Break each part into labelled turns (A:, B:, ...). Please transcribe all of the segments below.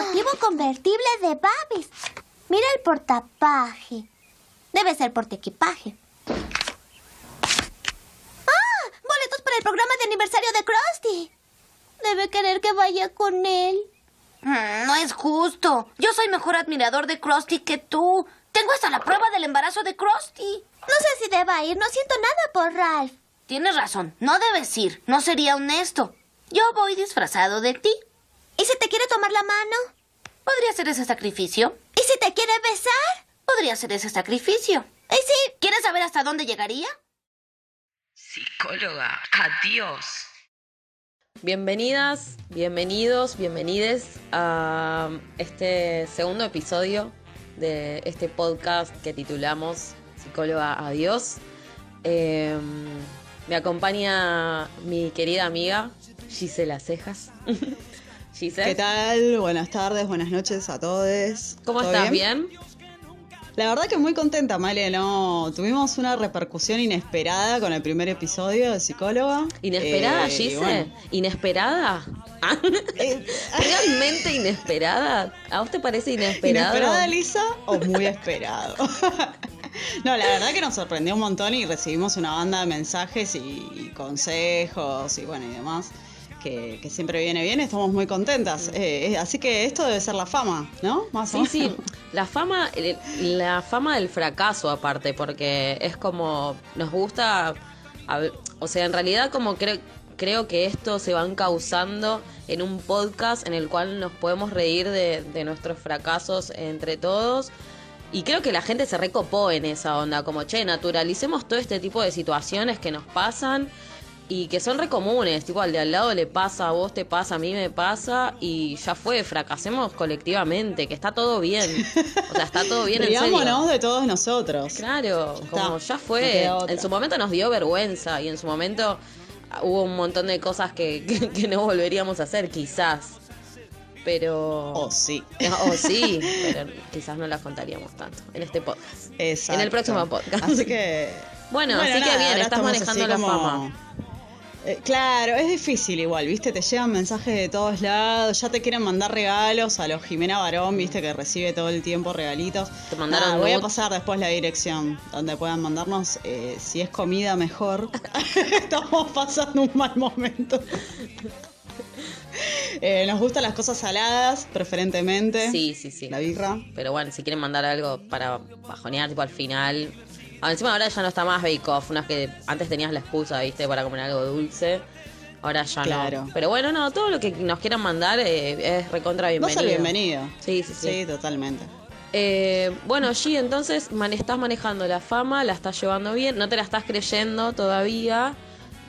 A: deportivo convertible de Babis. Mira el portapaje. Debe ser portequipaje. ¡Ah! Boletos para el programa de aniversario de Krusty. Debe querer que vaya con él.
B: Mm, no es justo. Yo soy mejor admirador de Krusty que tú. Tengo hasta la prueba del embarazo de Krusty.
A: No sé si deba ir. No siento nada por Ralph.
B: Tienes razón. No debes ir. No sería honesto. Yo voy disfrazado de ti.
A: ¿Y si te quiere tomar la mano?
B: ¿Podría ser ese sacrificio?
A: ¿Y si te quiere besar?
B: Podría ser ese sacrificio.
A: ¿Y si...
B: ¿Quieres saber hasta dónde llegaría?
C: Psicóloga, adiós.
D: Bienvenidas, bienvenidos, bienvenides a este segundo episodio de este podcast que titulamos Psicóloga Adiós. Eh, me acompaña mi querida amiga Gisela Cejas.
E: ¿Qué tal? Buenas tardes, buenas noches a todos.
D: ¿Cómo estás? ¿Bien?
E: La verdad que muy contenta, Male, ¿no? Tuvimos una repercusión inesperada con el primer episodio de Psicóloga.
D: ¿Inesperada, eh, Gise? ¿Inesperada? Eh, ¿Realmente inesperada? ¿A vos te parece inesperado?
E: ¿Inesperada, Lisa? ¿O muy esperado? no, la verdad que nos sorprendió un montón y recibimos una banda de mensajes y consejos y bueno, y demás que, siempre viene bien, estamos muy contentas. Eh, así que esto debe ser la fama, ¿no?
D: Más sí, sí, la fama, la fama del fracaso aparte, porque es como, nos gusta, o sea, en realidad como creo, creo que esto se van causando en un podcast en el cual nos podemos reír de, de nuestros fracasos entre todos. Y creo que la gente se recopó en esa onda, como, che, naturalicemos todo este tipo de situaciones que nos pasan y que son re comunes, tipo al de al lado le pasa, a vos te pasa, a mí me pasa y ya fue, fracasemos colectivamente, que está todo bien. O sea, está todo bien en serio.
E: de todos nosotros.
D: Claro, como ya fue. En su momento nos dio vergüenza y en su momento hubo un montón de cosas que, que, no volveríamos a hacer, quizás. Pero.
E: O sí.
D: O sí, pero quizás no las contaríamos tanto en este podcast. Exacto. En el próximo podcast.
E: Así que.
D: Bueno, así que bien, estás manejando la fama
E: eh, claro, es difícil igual, ¿viste? Te llegan mensajes de todos lados, ya te quieren mandar regalos a los Jimena Barón, ¿viste? Que recibe todo el tiempo regalitos.
D: Te mandaron
E: voy a pasar después la dirección donde puedan mandarnos. Eh, si es comida, mejor. Estamos pasando un mal momento. Eh, nos gustan las cosas saladas, preferentemente.
D: Sí, sí, sí.
E: La birra.
D: Pero bueno, si quieren mandar algo para bajonear, tipo al final, Ah, encima ahora ya no está más Bake Off, no es que antes tenías la excusa, viste, para comer algo dulce. Ahora ya
E: claro.
D: no. Pero bueno, no, todo lo que nos quieran mandar eh, es recontra bienvenido.
E: Bienvenido.
D: Sí, sí, sí.
E: Sí, totalmente.
D: Eh, bueno, G, entonces estás manejando la fama, la estás llevando bien, no te la estás creyendo todavía.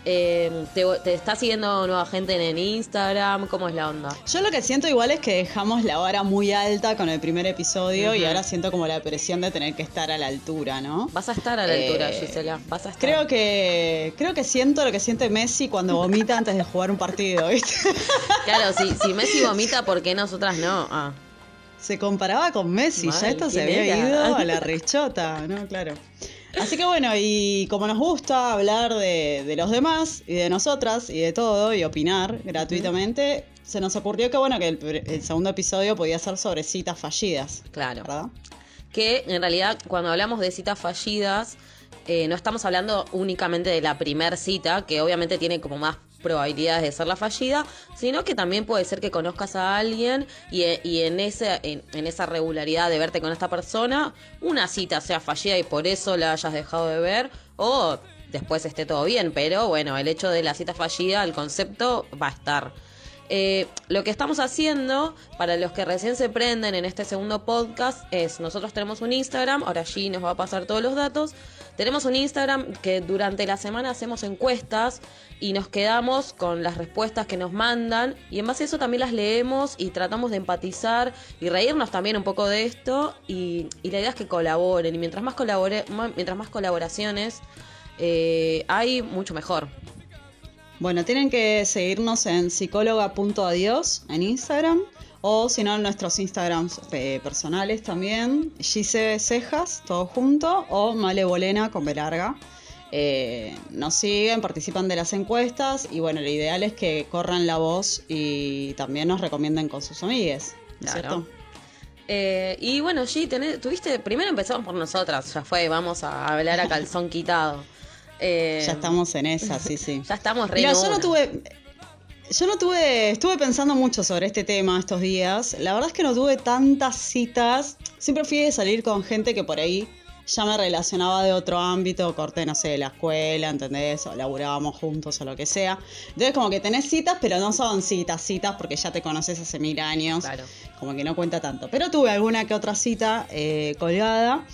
D: Eh, te, está siguiendo nueva gente en el Instagram? ¿Cómo es la onda?
E: Yo lo que siento igual es que dejamos la vara muy alta con el primer episodio y ahora siento como la presión de tener que estar a la altura, ¿no?
D: Vas a estar a la altura, eh, Gisela. Vas a estar.
E: Creo que, creo que siento lo que siente Messi cuando vomita antes de jugar un partido, ¿viste?
D: Claro, si, si Messi vomita, ¿por qué nosotras no? Ah.
E: Se comparaba con Messi, ya esto se había ido a la rechota, ¿no? Claro. Así que bueno, y como nos gusta hablar de, los demás y de nosotras y de todo y opinar gratuitamente, se nos ocurrió que bueno, que el, segundo episodio podía ser sobre citas fallidas.
D: Claro. ¿Verdad? Que en realidad cuando hablamos de citas fallidas, eh, no estamos hablando únicamente de la primer cita, que obviamente tiene como más probabilidades de ser la fallida, sino que también puede ser que conozcas a alguien y, en, ese, en, esa regularidad de verte con esta persona, una cita sea fallida y por eso la hayas dejado de ver, o después esté todo bien, pero bueno, el hecho de la cita fallida, el concepto va a estar. Eh, lo que estamos haciendo, para los que recién se prenden en este segundo podcast, es nosotros tenemos un Instagram, ahora allí nos va a pasar todos los datos. Tenemos un Instagram que durante la semana hacemos encuestas y nos quedamos con las respuestas que nos mandan y en base a eso también las leemos y tratamos de empatizar y reírnos también un poco de esto y, la idea es que colaboren y mientras más, colabore, mientras más colaboraciones eh, hay, mucho mejor.
E: Bueno, tienen que seguirnos en psicóloga.adiós en Instagram o si no en nuestros Instagrams eh, personales también, Gise Cejas, todo junto, o Malevolena con B larga. Eh, nos siguen, participan de las encuestas y bueno, lo ideal es que corran la voz y también nos recomienden con sus amigues. ¿no es
D: Claro.
E: cierto?
D: Eh, y bueno, G, tenés- tuviste, primero empezamos por nosotras, ya fue, vamos a hablar a calzón quitado. Eh,
E: Ya estamos en esa, sí, sí.
D: Ya estamos re
E: Mira, yo no tuve. Yo no tuve. Estuve pensando mucho sobre este tema estos días. La verdad es que no tuve tantas citas. Siempre fui de salir con gente que por ahí ya me relacionaba de otro ámbito, corte, no sé, de la escuela, ¿entendés? O laburábamos juntos o lo que sea. Entonces, como que tenés citas, pero no son citas, citas, porque ya te conoces hace mil años.
D: Claro.
E: Como que no cuenta tanto. Pero tuve alguna que otra cita eh, colgada.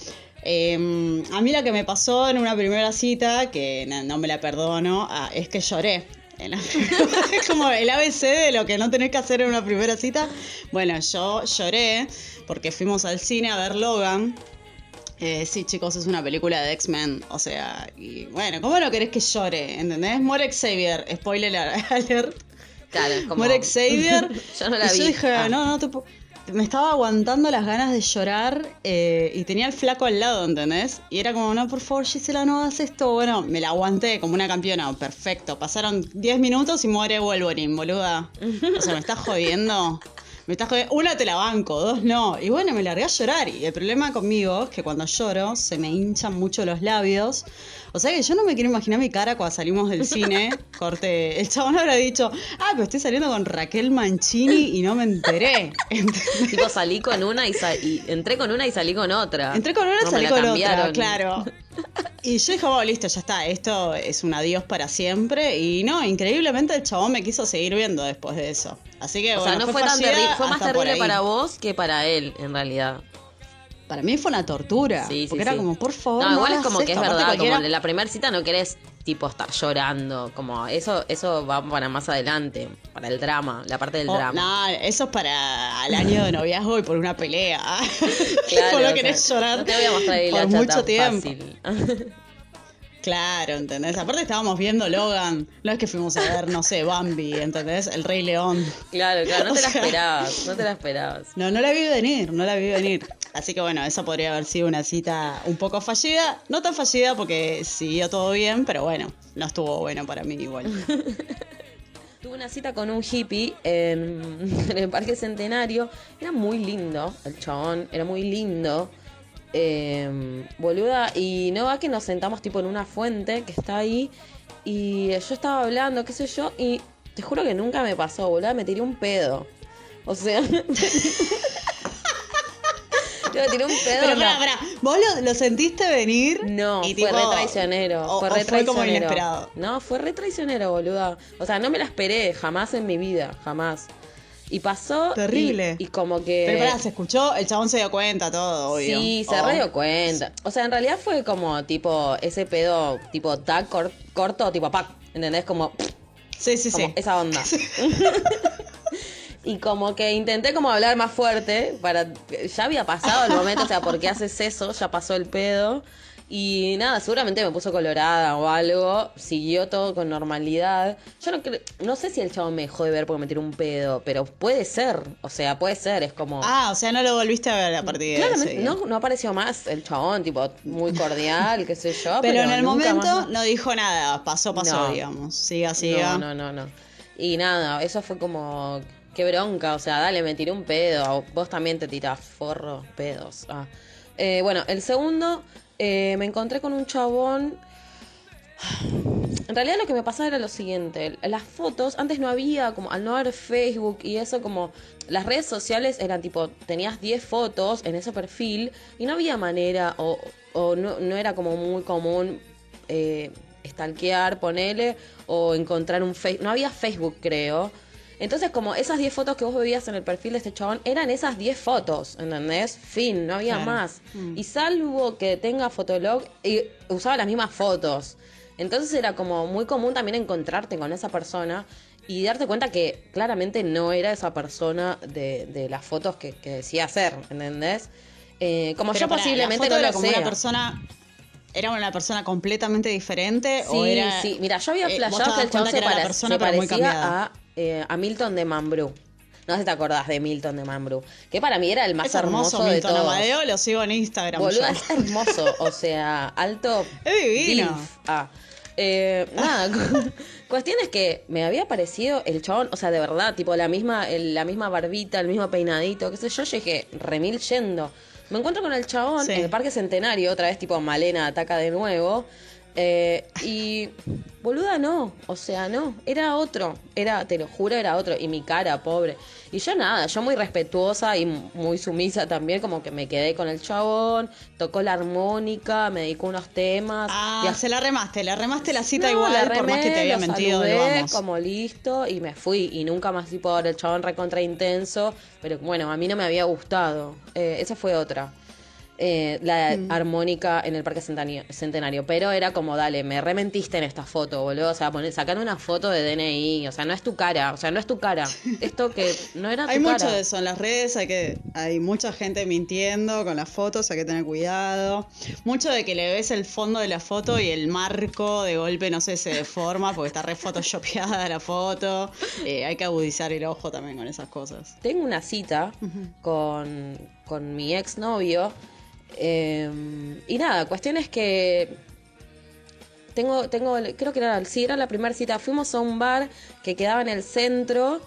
E: Eh, a mí la que me pasó en una primera cita, que no, no me la perdono, ah, es que lloré. Es como el ABC de lo que no tenés que hacer en una primera cita. Bueno, yo lloré porque fuimos al cine a ver Logan. Eh, sí, chicos, es una película de X-Men. O sea, y bueno, ¿cómo no querés que llore? ¿Entendés? Muere Xavier. Spoiler alert.
D: Claro, es como-
E: Muere Xavier.
D: Yo no la
E: y
D: vi.
E: yo dije,
D: Ah.
E: no, no te puedo- Me estaba aguantando las ganas de llorar eh, y tenía el flaco al lado, ¿entendés? Y era como, no, por favor, Gisela, no hagas esto. Bueno, me la aguanté como una campeona, perfecto. Pasaron 10 minutos y muere Wolverine, boluda. O sea, me estás jodiendo. Me estás jodiendo. Una te la banco, dos no. Y bueno, me largué a llorar. Y el problema conmigo es que cuando lloro se me hinchan mucho los labios. O sea que yo no me quiero imaginar mi cara cuando salimos del cine. Corte. El chabón habrá dicho, ah, pero estoy saliendo con Raquel Mancini y no me enteré. ¿Entendés?
D: Tipo, salí con una y, y entré con una y salí con otra.
E: Entré con una y
D: No,
E: salí con otra, claro. Y yo dije, bueno, listo, ya está, esto es un adiós para siempre. Y no, increíblemente el chabón me quiso seguir viendo después de eso. Así que,
D: O
E: bueno,
D: sea, no fue, tan terrible, fue más terrible para vos que para él, en realidad.
E: Para mí fue una tortura.
D: Sí, sí,
E: porque era
D: sí.
E: como, por favor.
D: No, igual es como que es.
E: Aparte
D: verdad,
E: cualquiera-
D: como en la primera cita no querés tipo estar llorando, como eso eso va para más adelante, para el drama, la parte del
E: Oh,
D: drama.
E: no, eso es para el año de noviazgo y por una pelea.
D: Claro,
E: Por no
D: o
E: querés
D: sea,
E: llorar
D: No te voy a mostrar el
E: por mucho tiempo.
D: fácil.
E: Claro, ¿entendés? Aparte estábamos viendo Logan. No es que fuimos a ver, no sé, Bambi, ¿entendés? El Rey León.
D: claro, claro, no
E: O
D: te la esperabas, no te la esperabas.
E: No, no la vi venir, no la vi venir. Así que bueno, esa podría haber sido una cita un poco fallida. No tan fallida porque siguió todo bien, pero bueno, no estuvo bueno para mí igual.
D: Tuve una cita con un hippie en, el Parque Centenario. Era muy lindo, el chabón, era muy lindo. Eh, boluda, y no va que nos sentamos tipo en una fuente que está ahí. Y yo estaba hablando, qué sé yo, y te juro que nunca me pasó, boluda, me tiré un pedo. O sea. yo tiré un pedo.
E: Pero
D: no.
E: pará, pará, ¿vos lo, lo sentiste venir?
D: No,
E: Y
D: fue
E: tipo-
D: re traicionero.
E: o-
D: fue
E: o
D: re
E: fue como inesperado.
D: No, fue re traicionero, boluda. O sea, no me la esperé, jamás en mi vida, jamás. Y pasó.
E: Terrible.
D: Y, como que.
E: Pero pará, se escuchó, el chabón se dio cuenta, todo, obvio.
D: Sí, se
E: Oh.
D: re dio cuenta. O sea, en realidad fue como tipo ese pedo, tipo tac cor- corto, tipo pac. ¿Entendés? Como,
E: Sí, sí,
D: como
E: sí.
D: esa onda. y como que intenté como hablar más fuerte para ya había pasado el momento, o sea, ¿por qué haces eso? Ya pasó el pedo. Y nada, seguramente me puso colorada o algo, siguió todo con normalidad. Yo no creo, no sé si el chavo me dejó de ver porque me tiró un pedo, pero puede ser, o sea, puede ser, es como
E: Ah, o sea, no lo volviste a ver a partir de
D: Claramente,
E: ese día.
D: no, no apareció más el chabón, tipo, muy cordial, qué sé yo.
E: Pero, en el momento
D: más-
E: no dijo nada, pasó, pasó,
D: No.
E: digamos. Siga, siga.
D: No, no, no, no. Y nada, eso fue como. Qué bronca, o sea, dale, me tiré un pedo. Vos también te tirás forro, pedos. Ah. Eh, bueno, el segundo, eh, me encontré con un chabón. En realidad lo que me pasaba era lo siguiente, las fotos, antes no había, como al no haber Facebook y eso como, las redes sociales eran tipo, tenías 10 fotos en ese perfil y no había manera o, no, era como muy común eh, stalkear, o encontrar un Facebook, no había Facebook creo. Entonces como esas 10 fotos que vos veías en el perfil de este chabón eran esas 10 fotos, ¿entendés? Fin, no había
E: Claro.
D: más.
E: Mm.
D: Y salvo que tenga Fotolog, y usaba las mismas fotos. Entonces era como muy común también encontrarte con esa persona y darte cuenta que claramente no era esa persona de, de las fotos que, que decía ser, ¿entendés? Eh, como
E: Pero
D: yo posiblemente
E: la foto
D: no
E: era
D: lo
E: como
D: sea.
E: una persona ¿Era una persona completamente diferente
D: Sí,
E: o era
D: sí. Mira, yo había
E: eh,
D: flasheado que el chabón se, pare- se parecía a, eh, a Milton de Mambrú. No sé si te acordás de Milton de Mambrú. Que para mí era el más
E: Es hermoso,
D: de
E: Milton
D: todos.
E: Amadeo, lo sigo en Instagram
D: Boluda,
E: yo.
D: es hermoso. O sea, alto.
E: Es divino.
D: div. Ah. Eh, nada, cu- cuestión es que me había parecido el chabón, o sea, de verdad, tipo la misma, el- la misma barbita, el mismo peinadito, qué sé yo, yo dije, remil yendo. Me encuentro con el chabón
E: Sí.
D: en el Parque Centenario, otra vez tipo Malena ataca de nuevo. Eh, y boluda no, o sea, no, era otro, era, te lo juro, era otro, y mi cara, pobre. Y yo nada, yo muy respetuosa y muy sumisa también, como que me quedé con el chabón, tocó la armónica, me dedicó unos temas.
E: Ah,
D: y a-
E: se la remaste, le remaste la cita
D: no,
E: igual,
D: la
E: por más que te había mentido
D: saludé, como listo y me fui y nunca más tipo el chabón recontra intenso, pero bueno, a mí no me había gustado. Eh, esa fue otra. Eh, la
E: Mm.
D: armónica en el Parque Centenario, pero era como, dale, me rementiste en esta foto, boludo, o sea, poner, sacar una foto de DNI, o sea, no es tu cara, o sea, no es tu cara, esto que no era tu
E: Hay
D: cara.
E: mucho de eso en las redes, hay que hay mucha gente mintiendo con las fotos, hay que tener cuidado. Mucho de que le ves el fondo de la foto y el marco de golpe, no sé, se deforma porque está re photoshopeada la foto. Eh, hay que agudizar el ojo también con esas cosas.
D: Tengo una cita con, con mi exnovio. Eh, y nada, cuestión es que. Tengo, tengo, creo que era, sí, era la primera cita. Fuimos a un bar que quedaba en el centro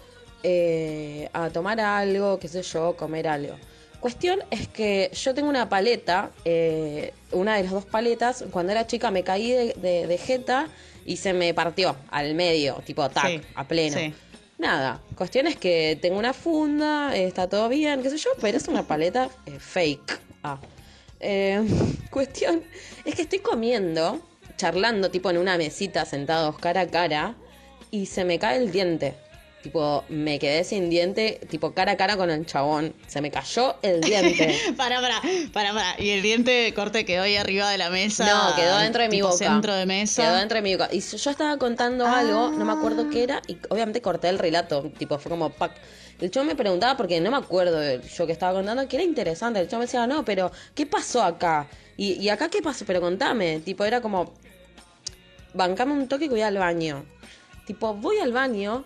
D: eh, a tomar algo, qué sé yo, comer algo. Cuestión es que yo tengo una paleta, eh, una de las dos paletas, cuando era chica me caí de, de, de jeta y se me partió al medio, tipo tac,
E: Sí,
D: a pleno.
E: sí.
D: Nada, cuestión es que tengo una funda, está todo bien, qué sé yo, pero es una paleta eh, fake. Ah. Eh, cuestión es que estoy comiendo, charlando tipo en una mesita sentados cara a cara y se me cae el diente. Tipo, me quedé sin diente, tipo cara a cara con el chabón. Se me cayó el diente.
E: Para, para, para, para. Y el diente de corte quedó ahí arriba de la mesa.
D: No, quedó dentro de mi boca.
E: centro de mesa.
D: Quedó dentro de mi boca. Y yo estaba contando
E: Ah.
D: algo, no me acuerdo qué era, y obviamente corté el relato. Tipo, fue como. El chavo me preguntaba, porque no me acuerdo yo que estaba contando, que era interesante. El chavo me decía, no, pero ¿qué pasó acá? Y, y acá qué pasó, pero contame. Tipo, era como, bancame un toque que voy al baño. Tipo, voy al baño,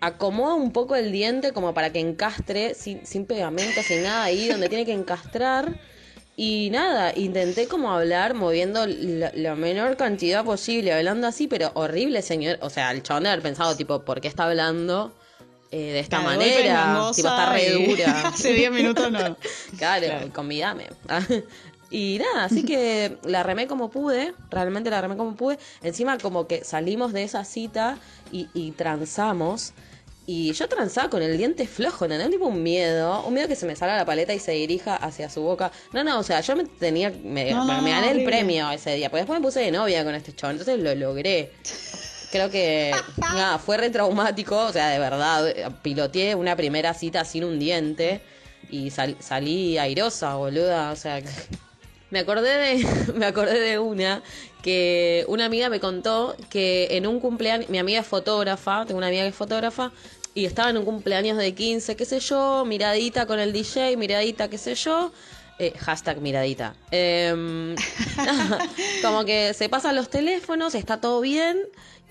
D: acomodo un poco el diente como para que encastre, sin, sin pegamento, sin nada ahí, donde tiene que encastrar. Y nada, intenté como hablar moviendo la, la menor cantidad posible, hablando así, pero horrible, señor. O sea, el chabón de haber pensado, tipo, ¿por qué está hablando eh, de esta
E: Claro,
D: manera? Tipo, está re
E: y
D: dura.
E: Hace 10 minutos no.
D: Claro,
E: Claro.
D: convidame. Y nada, así que la remé como pude, realmente la remé como pude. Encima como que salimos de esa cita y, y transamos. Y yo transaba con el diente flojo, ¿entendés? Tipo un miedo, un miedo que se me salga la paleta y se dirija hacia su boca. No, no, o sea, yo me tenía, me,
E: No, no,
D: me gané el premio ese día, porque después me puse de novia con este chabón, entonces lo logré. Creo que, nada, fue re traumático, o sea, de verdad, piloteé una primera cita sin un diente y sal- salí airosa, boluda, o sea, me acordé de me acordé de una que una amiga me contó que en un cumpleaños, mi amiga es fotógrafa, tengo una amiga que es fotógrafa y estaba en un cumpleaños de 15, qué sé yo, miradita con el DJ, miradita, qué sé yo. eh, hashtag miradita. Em, como que se pasan los teléfonos, está todo bien.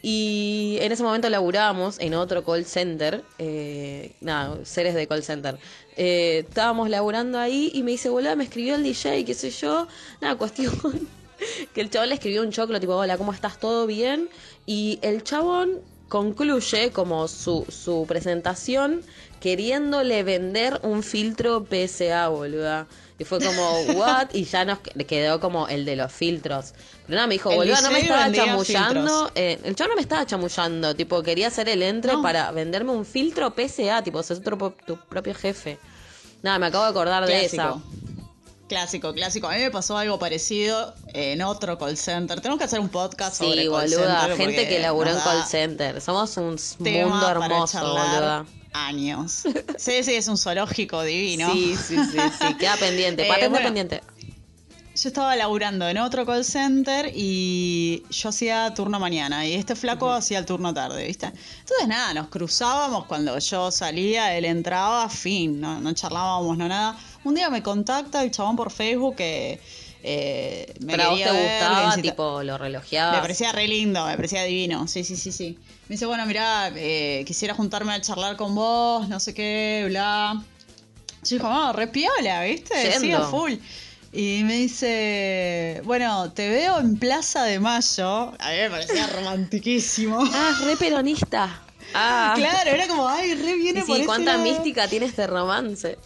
D: Y en ese momento laburábamos en otro call center. eh, nada, seres de call center. Eh, estábamos laburando ahí y me dice, boludo, me escribió el DJ, qué sé yo. Nada, cuestión. que el chabón le escribió un choclo, tipo, hola, ¿cómo estás? ¿Todo bien? Y el chabón concluye como su, su presentación queriéndole vender un filtro PSA, boluda. Y fue como, what? Y ya nos que- quedó como el de los filtros. Pero nada, me dijo,
E: El
D: boluda, no me estaba chamullando. eh, el chabón no me estaba chamullando. Tipo, quería hacer el entre
E: No.
D: para venderme un filtro PSA. Tipo, sos tu, tu propio jefe. Nada, me acabo de acordar de esa.
E: Clásico. Clásico. A mí me pasó algo parecido en otro call center. Tenemos que hacer un podcast sobre
D: Sí,
E: call
D: boluda.
E: center
D: Gente que laburó en call center. Somos un mundo hermoso, boluda.
E: Años. Sí, sí, es un zoológico divino.
D: Sí, sí, sí, sí. Queda pendiente.
E: Eh,
D: Patente
E: bueno.
D: pendiente.
E: Yo estaba laburando en otro call center y yo hacía turno mañana y este flaco hacía el turno tarde, ¿viste? Entonces nada, nos cruzábamos cuando yo salía, él entraba, fin, no, no charlábamos, no nada. Un día me contacta el chabón por Facebook que eh, me
D: Pero a vos te
E: ver,
D: gustaba, tipo, lo relojeabas.
E: me parecía re lindo, me parecía divino, sí, sí, sí, sí. Me dice, bueno, mirá, eh, quisiera juntarme a charlar con vos, no sé qué, bla. Yo dijo, no, re piola, ¿viste? Sí,
D: Yendo.
E: a full. Y me dice, bueno, te veo en Plaza de Mayo. A mí me parecía romantiquísimo.
D: Ah, re peronista. Ah.
E: Claro, era como, ay, re viene
D: Y
E: por
D: sí,
E: ese
D: cuánta mística tiene este romance.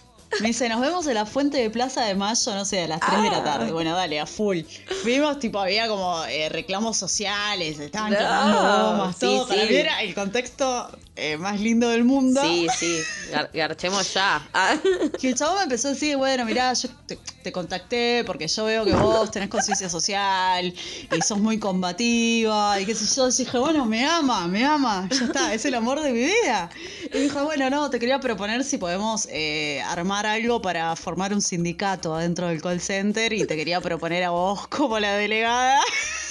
E: Me dice, nos vemos en la fuente de Plaza de Mayo, no sé, a las 3 de la
D: Ah.
E: tarde. Bueno, dale, a full. Fuimos, tipo, había como eh, reclamos sociales, estaban
D: No.
E: quemando bombas,
D: Sí,
E: todo. Para
D: sí.
E: mí era el contexto eh, más lindo del mundo.
D: Sí, sí, gar- garchemos ya.
E: Y el chabón me empezó a decir, bueno, mirá, yo te, te contacté porque yo veo que vos tenés conciencia social y sos muy combativa y qué sé yo. Y dije, bueno, me ama, me ama, ya está, es el amor de mi vida. Y dijo, bueno, no, te quería proponer si podemos eh, armar algo para formar un sindicato adentro del call center y te quería proponer a vos como la delegada.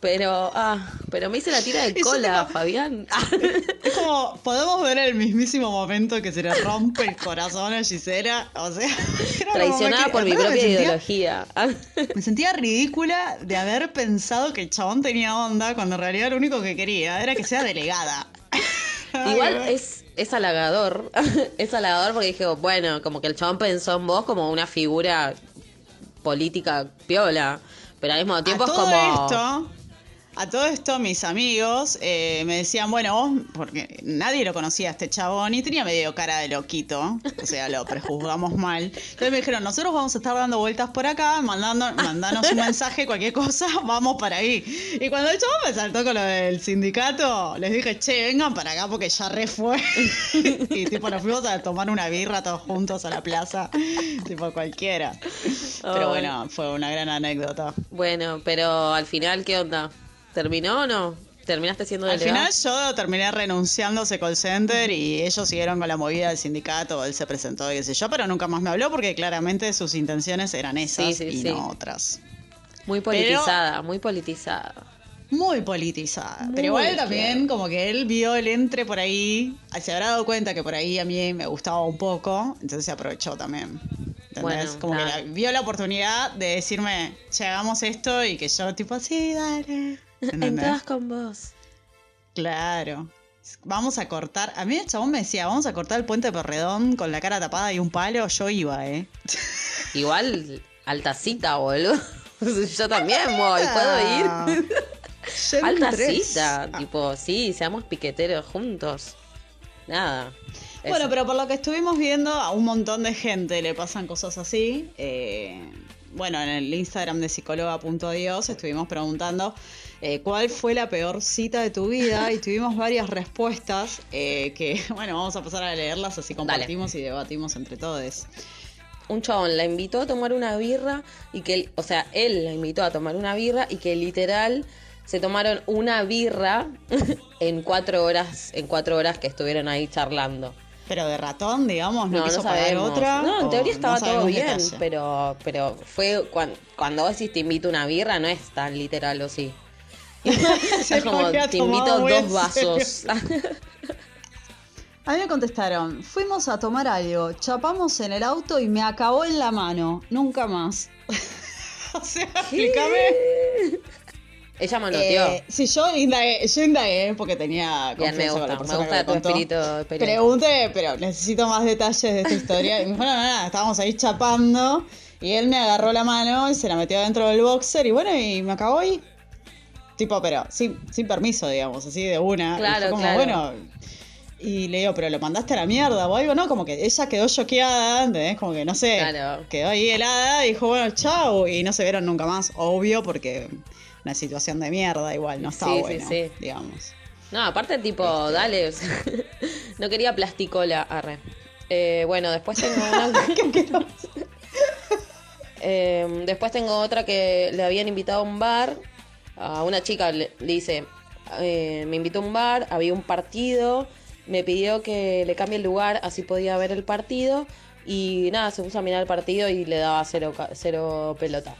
D: Pero, ah, pero me hice la tira de cola, Fabián.
E: Es como, podemos ver el mismísimo momento que se le rompe el corazón a Gisela. O sea,
D: Traicionada por mi
E: me
D: propia
E: sentía-
D: ideología.
E: Me sentía ridícula de haber pensado que el chabón tenía onda cuando en realidad lo único que quería era que sea delegada.
D: Igual es, es halagador. es halagador porque dije, bueno, como que el chabón pensó en vos como una figura política piola. Pero al mismo tiempo
E: a
D: es
E: todo
D: como.
E: esto, a todo esto mis amigos eh, me decían, bueno, vos, porque nadie lo conocía a este chabón y tenía medio cara de loquito, o sea, lo prejuzgamos mal. Entonces me dijeron, nosotros vamos a estar dando vueltas por acá, mandando, mandanos un mensaje, cualquier cosa, vamos para ahí. Y cuando el chabón me saltó con lo del sindicato, les dije, che, vengan para acá porque ya re fue. y tipo, nos fuimos a tomar una birra todos juntos a la plaza, tipo cualquiera. Pero bueno, fue una gran anécdota.
D: Bueno, pero al final, ¿qué onda? ¿Terminó o no? ¿Terminaste siendo
E: Al
D: delegado?
E: final yo terminé renunciando a ese call center y ellos siguieron con la movida del sindicato, él se presentó y qué sé yo, pero nunca más me habló porque claramente sus intenciones eran esas
D: Sí, sí,
E: y
D: sí.
E: no otras.
D: Muy politizada, muy politizada.
E: Muy politizada.
D: Muy,
E: pero igual también como que él vio el entre por ahí, se habrá dado cuenta que por ahí a mí me gustaba un poco, entonces se aprovechó también. ¿Entendés?
D: Bueno,
E: como que la- vio la oportunidad de decirme, che, hagamos esto y que yo tipo, sí, dale. ¿Entendés?
D: Con vos.
E: Claro. Vamos a cortar. A mí el chabón me decía, vamos a cortar el puente de Perredón con la cara tapada y un palo. Yo iba, ¿eh?
D: Igual, alta cita, boludo. Yo también voy, ¿puedo ir? Alta
E: tres.
D: cita,
E: Ah.
D: tipo, sí, seamos piqueteros juntos. Nada.
E: Bueno,
D: Eso.
E: pero por lo que estuvimos viendo, a un montón de gente le pasan cosas así. Eh, bueno, en el Instagram de psicóloga.dios estuvimos preguntando eh, cuál fue la peor cita de tu vida y tuvimos varias respuestas eh, que, bueno, vamos a pasar a leerlas así compartimos y debatimos entre todos.
D: un chabón la invitó a tomar una birra y que, o sea, él la invitó a tomar una birra y que literal se tomaron una birra en cuatro horas, en cuatro horas que estuvieron ahí charlando.
E: Pero de ratón, digamos, no,
D: No, no
E: quiso pagar
D: sabemos.
E: otra.
D: No, en teoría
E: no
D: estaba todo bien, pero, pero fue cuando, cuando vos decís te invito una birra, no es tan literal o sí. Es como te invito dos vasos.
E: A mí me contestaron, fuimos a tomar algo, chapamos en el auto y me acabó en la mano, nunca más. o sea, explícame.
D: Ella manoteó.
E: Eh, sí, yo indagué, yo indagué porque tenía
D: Bien, me
E: confianza con
D: gusta,
E: la
D: me
E: persona
D: gusta
E: que me contó.
D: espíritu.
E: Pregunté, pero necesito más detalles de esta historia. Y me dijeron, nada, estábamos ahí chapando y él me agarró la mano y se la metió dentro del boxer y bueno, y me acabó ahí. Tipo, pero sin, sin permiso, digamos, así de una. Y
D: Claro,
E: fue como,
D: claro.
E: bueno. Y le digo, pero lo mandaste a la mierda o algo, ¿no? Como que ella quedó choqueada, ¿entendés? Como que, no sé,
D: Claro.
E: quedó ahí helada y dijo, bueno, chau. Y no se vieron nunca más, obvio, porque una situación de mierda igual, no está
D: Sí,
E: bueno,
D: sí.
E: digamos.
D: No, aparte tipo,
E: Este.
D: dale, o sea, no quería plasticola, arre. Eh, bueno, después tengo una... Eh, después tengo otra que le habían invitado a un bar. A una chica le, le dice, eh, me invitó a un bar, había un partido, me pidió que le cambie el lugar, así podía ver el partido. Y nada, se puso a mirar el partido y le daba cero, cero pelota.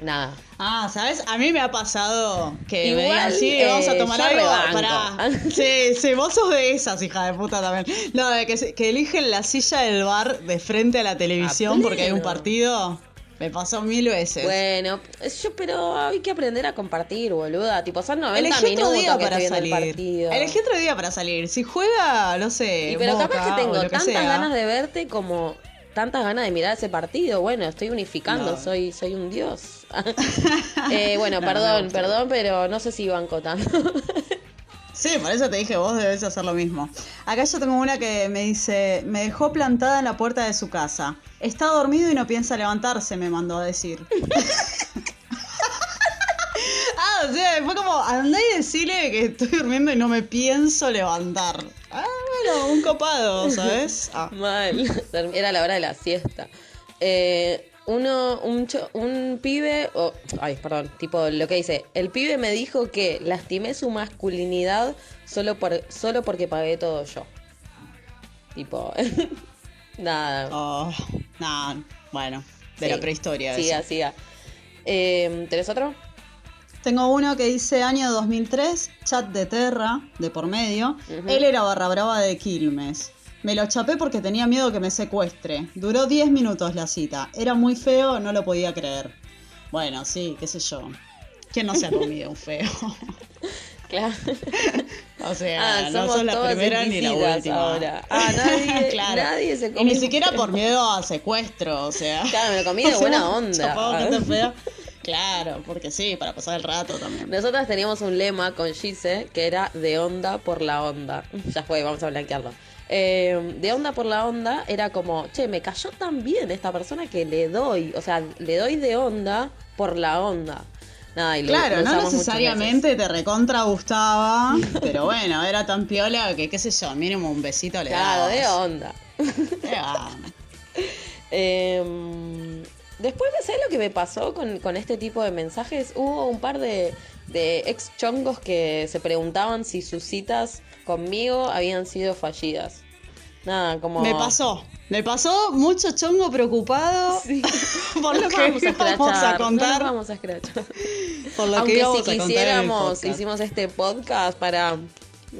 D: Nada.
E: Ah, ¿sabes? A mí me ha pasado que me
D: Igual,
E: digan, sí, vamos a
D: eh,
E: tomar algo. Pará. Sí, sí, vos sos de esas, hija de puta también. No, de que, eligen la silla del bar de frente a la televisión
D: A
E: porque hay un partido. Me pasó mil veces.
D: Bueno, yo, pero hay que aprender a compartir, boluda. Tipo, son 90
E: Elegí otro
D: minutos
E: día
D: que
E: para salir.
D: el partido.
E: Elegí otro día para salir. Si juega, no sé.
D: Y pero
E: Boca
D: capaz que tengo
E: que
D: tantas ganas de verte como tantas ganas de mirar ese partido. Bueno, estoy unificando,
E: No.
D: soy, soy un dios. Eh, bueno,
E: No,
D: perdón, perdón, pero no sé si banco tanto.
E: Sí, por eso te dije, vos debes hacer lo mismo. Acá yo tengo una que me dice, me dejó plantada en la puerta de su casa. Está dormido y no piensa levantarse, me mandó a decir. ah, o sea, fue como, andá y decirle que estoy durmiendo y no me pienso levantar. Ah, bueno, un copado, ¿sabes? Ah.
D: Mal. Era la hora de la siesta. Eh, uno, un, cho- un pibe, o ay, perdón, tipo lo que dice, el pibe me dijo que lastimé su masculinidad solo por, solo porque pagué todo yo. Tipo, nada.
E: Oh, no, bueno, de la prehistoria.
D: Siga,
E: eso.
D: siga. Eh, ¿Tenés otro?
E: Tengo uno que dice año 2003, chat de Terra, de por medio. Él era barra brava de Quilmes. Me lo chapé porque tenía miedo que me secuestre. Duró 10 minutos la cita. Era muy feo, no lo podía creer. Bueno, sí, qué sé yo. ¿Quién no se ha comido un feo?
D: Claro.
E: o sea,
D: Ah,
E: no
D: somos
E: son la primera ni la última.
D: ahora. Ah, nadie- nadie se
E: Y
D: come
E: ni siquiera
D: feo.
E: por miedo a secuestro, o sea.
D: Claro, me lo comí de
E: Nos
D: buena
E: hemos
D: onda.
E: chapado gente fea. Claro, porque sí, para pasar el rato también.
D: Nosotras teníamos un lema con Gise que era de onda por la onda. Ya fue, vamos a blanquearlo. Eh, de onda por la onda era como, che, me cayó tan bien esta persona que le doy, o sea, le doy de onda por la onda. Nada, y lo-
E: Claro, no necesariamente te recontra gustaba, pero bueno, era tan piola que, qué sé yo, mínimo un besito le.
D: Claro, de onda.
E: Eh, ah,
D: Eh, después, ¿sabes lo que me pasó con, con este tipo de mensajes? Hubo un par de, de ex chongos que se preguntaban si sus citas conmigo habían sido fallidas. Nada, como...
E: Me pasó, me pasó mucho chongo preocupado
D: Sí.
E: por
D: No
E: lo que
D: vamos a
E: contar.
D: No vamos a escrachar.
E: por lo que
D: Aunque
E: íbamos
D: si quisiéramos, hicimos este podcast para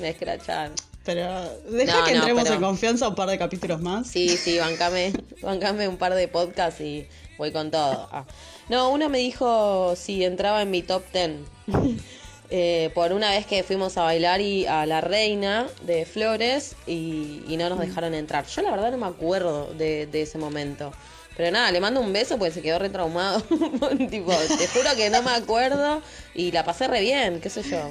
D: escrachar.
E: Pero deja
D: No,
E: que entremos
D: pero-
E: en confianza un par de capítulos más.
D: Sí, sí, bancame, bancame un par de podcasts y voy con todo. Ah. No, uno me dijo si entraba en mi top 10. Eh, por una vez que fuimos a bailar y a la reina de Flores y, y no nos dejaron entrar. Yo la verdad no me acuerdo de, de ese momento. Pero nada, le mando un beso porque se quedó retraumado. tipo, te juro que no me acuerdo y la pasé re bien, qué sé yo.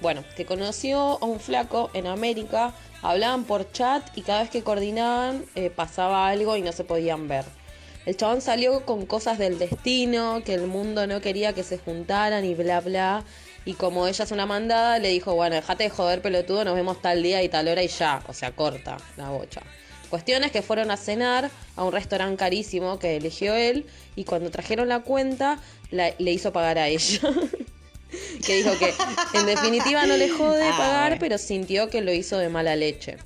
D: Bueno, que conoció a un flaco en América, hablaban por chat y cada vez que coordinaban eh, pasaba algo y no se podían ver. El chabón salió con cosas del destino, que el mundo no quería que se juntaran y bla bla. Y como ella es una mandada, le dijo, bueno, dejate de joder pelotudo, nos vemos tal día y tal hora y ya. O sea, corta la bocha. Cuestiones que fueron a cenar a un restaurante carísimo que eligió él y cuando trajeron la cuenta la- le hizo pagar a ella. que dijo que en definitiva no le jode
E: Ah,
D: pagar,
E: bueno.
D: pero sintió que lo hizo de mala leche.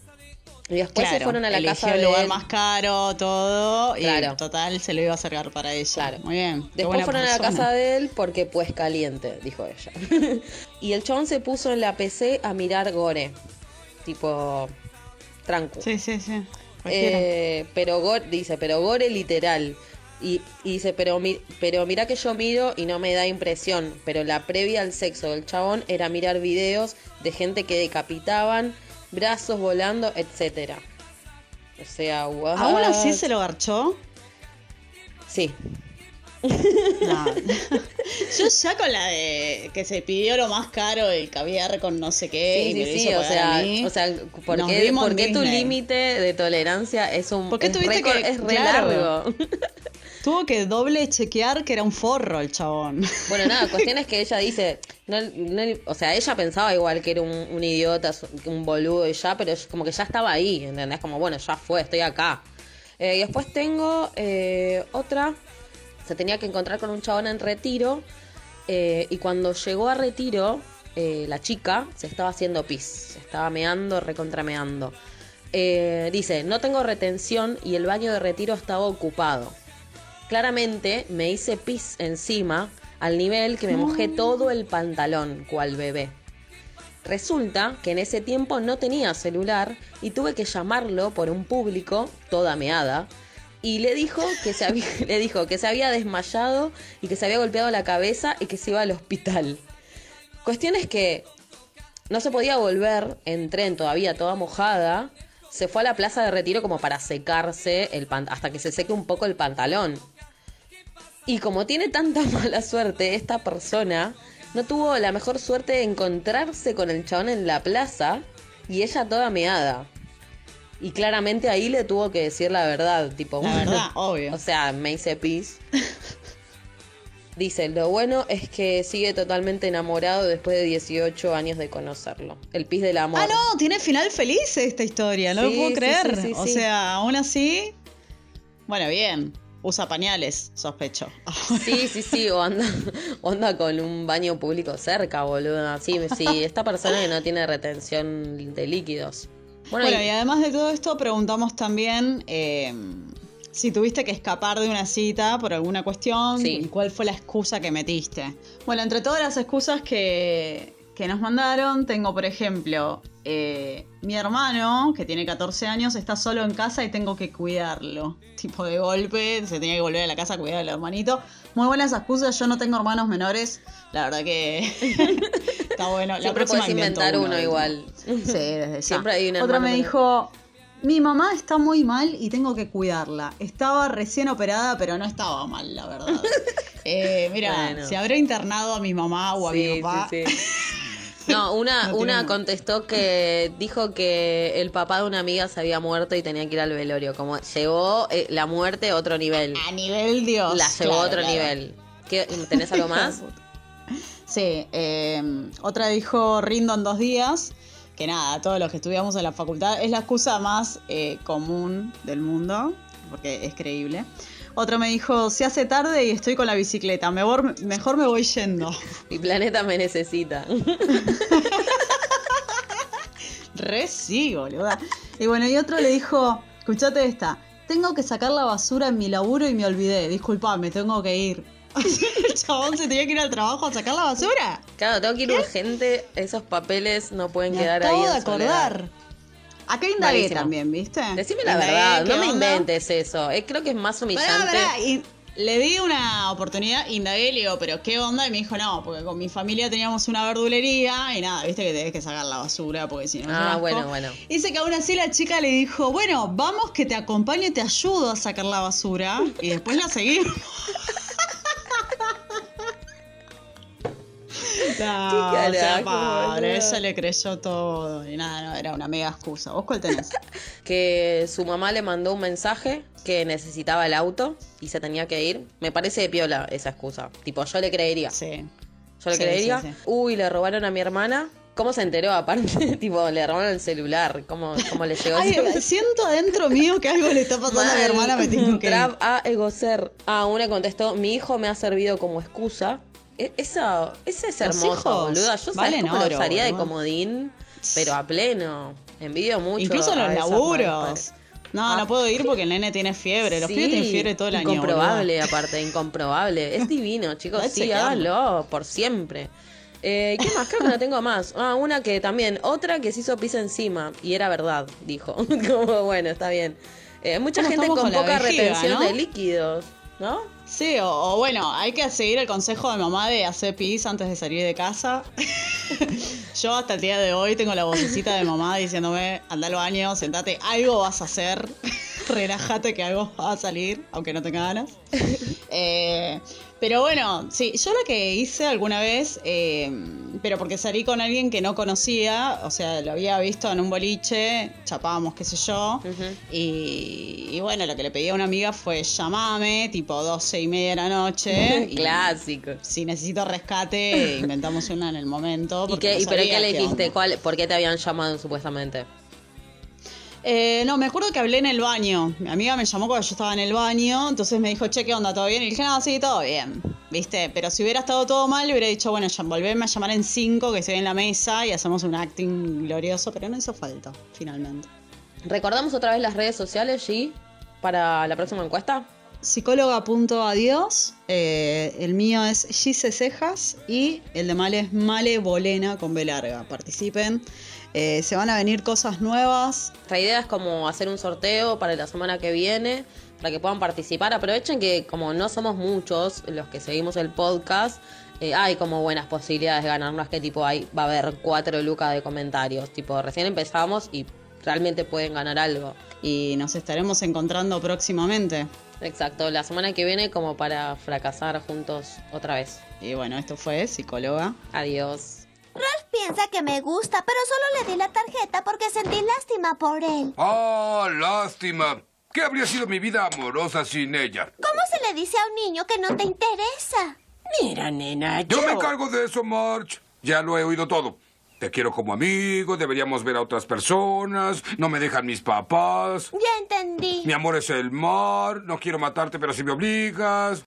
D: Y después se fueron a la casa
E: el lugar más caro, todo, y
D: Claro.
E: total se lo iba a acercar para ella.
D: Claro.
E: Muy bien.
D: Después fueron a la casa de él porque pues caliente, dijo ella. y el chabón se puso en la PC a mirar gore. Tipo, tranco.
E: Sí, sí, sí.
D: Eh, pero gore, dice, pero gore literal. Y, y dice, pero, mi- pero mira que yo miro y no me da impresión. Pero la previa al sexo del chabón era mirar videos de gente que decapitaban, brazos volando, etcétera. O sea, what?
E: ¿Aún así se lo garchó?
D: Sí.
E: No. Yo ya con la de que se pidió lo más caro, el caviar con no sé qué, y
D: Sí,
E: me
D: sí, sí, o sea,
E: mí.
D: o sea, ¿por qué, por tu límite de tolerancia es un
E: ¿Por qué
D: es
E: tuviste que-
D: es re
E: claro.
D: largo?
E: Tuvo que doble chequear que era un forro el chabón.
D: Bueno, nada, cuestión es que ella dice, no, no o sea, ella pensaba igual que era un, un idiota, un boludo y ya, pero es como que ya estaba ahí, ¿entendés? Como, bueno, ya fue, estoy acá. Eh, y después tengo eh, otra, se tenía que encontrar con un chabón en retiro, eh, y cuando llegó a retiro, eh, la chica se estaba haciendo pis, se estaba meando, recontrameando. Eh, dice, no tengo retención y el baño de retiro estaba ocupado. Claramente me hice pis encima al nivel que me mojé todo el pantalón, cual bebé. Resulta que en ese tiempo no tenía celular y tuve que llamarlo por un público, toda meada, y le dijo que se había, le dijo que se había desmayado y que se había golpeado la cabeza y que se iba al hospital. Cuestión es que no se podía volver en tren todavía toda mojada. se fue a la plaza de retiro como para secarse el pan- hasta que se seque un poco el pantalón. Y como tiene tanta mala suerte, esta persona no tuvo la mejor suerte de encontrarse con el chabón en la plaza y ella toda meada. Y claramente ahí le tuvo que decir la verdad, tipo,
E: La
D: bueno,
E: verdad, obvio.
D: O sea, me hice pis. Dice, lo bueno es que sigue totalmente enamorado después de 18 años de conocerlo. El pis del amor.
E: Ah, no, tiene final feliz esta historia, no
D: Sí,
E: lo puedo creer.
D: sí, sí,
E: o sea, aún así. Bueno, bien. Usa pañales, sospecho.
D: Sí, sí, sí, o anda, o anda con un baño público cerca, boludo. Sí, sí, esta persona que no tiene retención de líquidos. Bueno,
E: Bueno,
D: y-
E: y además de todo esto, preguntamos también eh, si tuviste que escapar de una cita por alguna cuestión
D: Sí.
E: y cuál fue la excusa que metiste. Bueno, entre todas las excusas que, que nos mandaron, tengo, por ejemplo, eh, mi hermano, que tiene 14 años, está solo en casa y tengo que cuidarlo. Tipo de golpe, se tenía que volver a la casa a cuidar al hermanito. Muy buenas excusas, yo no tengo hermanos menores. La verdad que está bueno. La
D: siempre
E: próxima
D: puedes inventar uno, igual.
E: Sí, desde ya.
D: Siempre hay un
E: Otra me
D: menor.
E: dijo, mi mamá está muy mal y tengo que cuidarla. Estaba recién operada, pero no estaba mal, la verdad. Eh, mira,
D: Bueno.
E: si habrá internado a mi mamá o a mi papá.
D: sí, sí. No, una,
E: No
D: una contestó que dijo que el papá de una amiga se había muerto y tenía que ir al velorio. Como llevó eh, la muerte a otro nivel.
E: A nivel Dios.
D: La llevó a otro
E: claro.
D: nivel. ¿Qué- ¿Tenés algo más?
E: Sí, eh, otra dijo rindo en dos días. Que nada, todos los que estudiamos en la facultad es la excusa más eh, común del mundo, porque es creíble. Otro me dijo, se hace tarde y estoy con la bicicleta, mejor, mejor me voy yendo.
D: Mi planeta me necesita.
E: Re sí, boluda. Y bueno, y otro le dijo, escuchate esta, tengo que sacar la basura en mi laburo y me olvidé, disculpame, tengo que ir. El chabón se tenía que ir al trabajo a sacar la basura.
D: Claro, tengo que ir urgente. Esos papeles no pueden
E: Me
D: quedar ahí. en soledad.
E: acordar. Acá indagué
D: Malísimo.
E: también, ¿viste?
D: Decime la
E: Indagué,
D: verdad,
E: ¿qué
D: no me inventes eso. Eh, creo que es más humillante.
E: pará, y le di una oportunidad, indagué, le digo, pero ¿qué onda? Y me dijo, no, porque con mi familia teníamos una verdulería y nada, viste que tenés que sacar la basura porque si no
D: Ah, bueno, bueno.
E: Dice que aún así la chica le dijo, bueno, vamos que te acompaño y te ayudo a sacar la basura. Y después la seguimos. No, o sea, ella le creyó todo. Y nada, no, era una mega excusa. ¿Vos cuál tenés?
D: que su mamá le mandó un mensaje que necesitaba el auto y se tenía que ir. Me parece de piola esa excusa. Tipo, yo le creería.
E: Sí.
D: Yo le
E: Sí,
D: creería.
E: sí, sí.
D: Uy, le robaron a mi hermana. ¿Cómo se enteró? Aparte, tipo, le robaron el celular. ¿Cómo, cómo le llegó
E: Ay, siento adentro mío que algo le está pasando a mi hermana, me tengo que.
D: Trap a egocer. Ah, una contestó, mi hijo me ha servido como excusa. E- Esa, ese es hermoso, boluda. Yo cómo lo usaría de comodín, pero a pleno. Envidio mucho.
E: Incluso los laburos.
D: madres.
E: No,
D: Ah.
E: no puedo ir porque el nene tiene fiebre. Los
D: Sí,
E: pibes tienen fiebre todo el año.
D: Incomprobable,
E: boludo.
D: aparte, incomprobable. Es divino, chicos. Sí, háganlo por siempre. Eh, ¿Qué más? Creo que no tengo más. Ah, una que también, otra que se hizo pis encima. Y era verdad, dijo. Como, bueno, está bien. Eh, mucha
E: ¿Cómo
D: gente con poca
E: vejiga,
D: retención
E: no?
D: de líquidos, ¿no?
E: Sí, o, o bueno, hay que seguir el consejo de mamá de hacer pis antes de salir de casa. Yo hasta el día de hoy tengo la vocecita de mamá diciéndome, anda al baño, sentate, algo vas a hacer, relájate que algo va a salir, aunque no tenga ganas. Eh, pero bueno, sí, yo lo que hice alguna vez, eh, pero porque salí con alguien que no conocía, o sea, lo había visto en un boliche, chapábamos, qué sé yo, y, y bueno, lo que le pedí a una amiga fue llamame, tipo 12 y media de la noche. y
D: Clásico.
E: Si necesito rescate, inventamos una en el momento.
D: ¿Y, qué,
E: no
D: y pero
E: sabía
D: qué le dijiste? ¿Cuál, ¿Por qué te habían llamado supuestamente?
E: Eh, no, me acuerdo que hablé en el baño. Mi amiga me llamó cuando yo estaba en el baño, entonces me dijo, che, ¿qué onda? ¿Todo bien? Y dije, no, sí, todo bien. ¿Viste? Pero si hubiera estado todo mal, hubiera dicho, bueno, ya, volverme a llamar en 5, que estoy en la mesa y hacemos un acting glorioso, pero no hizo falta, finalmente.
D: ¿Recordamos otra vez las redes sociales, G, para la próxima encuesta?
E: Psicóloga.adiós. Eh, el mío es Gise Cejas y el de Male es Male Bolena con B larga. Participen. Eh, se van a venir cosas nuevas.
D: Nuestra idea es como hacer un sorteo para la semana que viene, para que puedan participar. Aprovechen que como no somos muchos los que seguimos el podcast, eh, hay como buenas posibilidades de ganar. No es que tipo hay, va a haber cuatro lucas de comentarios. Tipo, recién empezamos y realmente pueden ganar algo.
E: Y nos estaremos encontrando próximamente.
D: Exacto, la semana que viene como para fracasar juntos otra vez.
E: Y bueno, esto fue Psicóloga.
D: Adiós.
A: Ralph piensa que me gusta, pero solo le di la tarjeta porque sentí lástima por él.
C: Ah, lástima. ¿Qué habría sido mi vida amorosa sin ella?
A: ¿Cómo se le dice a un niño que no te interesa?
F: Mira, nena, yo...
C: Yo me encargo de eso, March. Ya lo he oído todo. Te quiero como amigo, deberíamos ver a otras personas, no me dejan mis papás.
A: Ya entendí.
C: Mi amor es el mar, no quiero matarte, pero si me obligas.